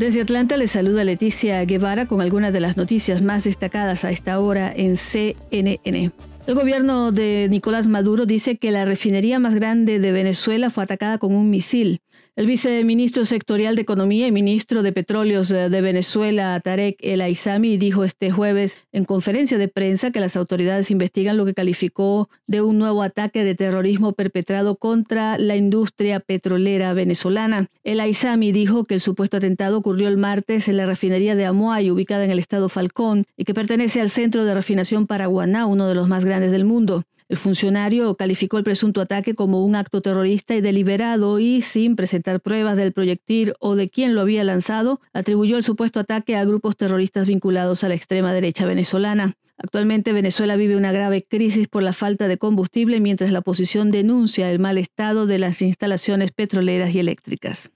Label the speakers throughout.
Speaker 1: Desde Atlanta les saluda Leticia Guevara con algunas de las noticias más destacadas a esta hora en CNN. El gobierno de Nicolás Maduro dice que la refinería más grande de Venezuela fue atacada con un misil. El viceministro sectorial de Economía y ministro de Petróleos eh, de Venezuela, Tarek El Aizami, dijo este jueves en conferencia de prensa que las autoridades investigan lo que calificó de un nuevo ataque de terrorismo perpetrado contra la industria petrolera venezolana. El Aizami dijo que el supuesto atentado ocurrió el martes en la refinería de Amuay, ubicada en el estado Falcón, y que pertenece al centro de refinación Paraguaná, uno de los más grandes del mundo. El funcionario calificó el presunto ataque como un acto terrorista y deliberado y, sin presentar pruebas del proyectil o de quién lo había lanzado, atribuyó el supuesto ataque a grupos terroristas vinculados a la extrema derecha venezolana. Actualmente Venezuela vive una grave crisis por la falta de combustible mientras la oposición denuncia el mal estado de las instalaciones petroleras y eléctricas.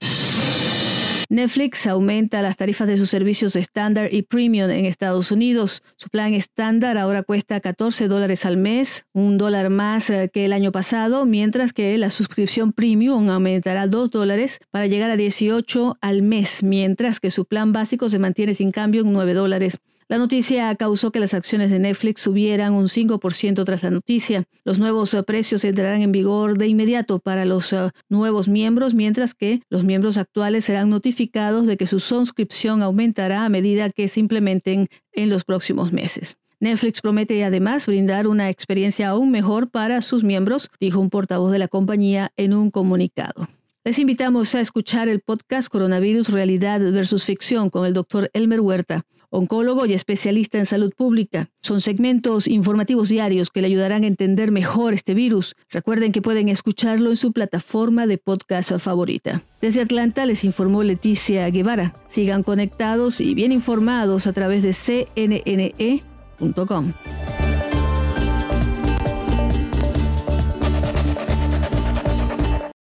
Speaker 1: Netflix aumenta las tarifas de sus servicios estándar y premium en Estados Unidos. Su plan estándar ahora cuesta 14 dólares al mes, un dólar más eh, que el año pasado, mientras que la suscripción premium aumentará 2 dólares para llegar a 18 al mes, mientras que su plan básico se mantiene sin cambio en 9 dólares. La noticia causó que las acciones de Netflix subieran un 5% tras la noticia. Los nuevos eh, precios entrarán en vigor de inmediato para los eh, nuevos miembros, mientras que los miembros actuales serán notificados de que su suscripción aumentará a medida que se implementen en los próximos meses. Netflix promete además brindar una experiencia aún mejor para sus miembros, dijo un portavoz de la compañía en un comunicado. Les invitamos a escuchar el podcast Coronavirus Realidad versus Ficción con el doctor Elmer Huerta oncólogo y especialista en salud pública. Son segmentos informativos diarios que le ayudarán a entender mejor este virus. Recuerden que pueden escucharlo en su plataforma de podcast favorita. Desde Atlanta les informó Leticia Guevara. Sigan conectados y bien informados a través de cnne.com.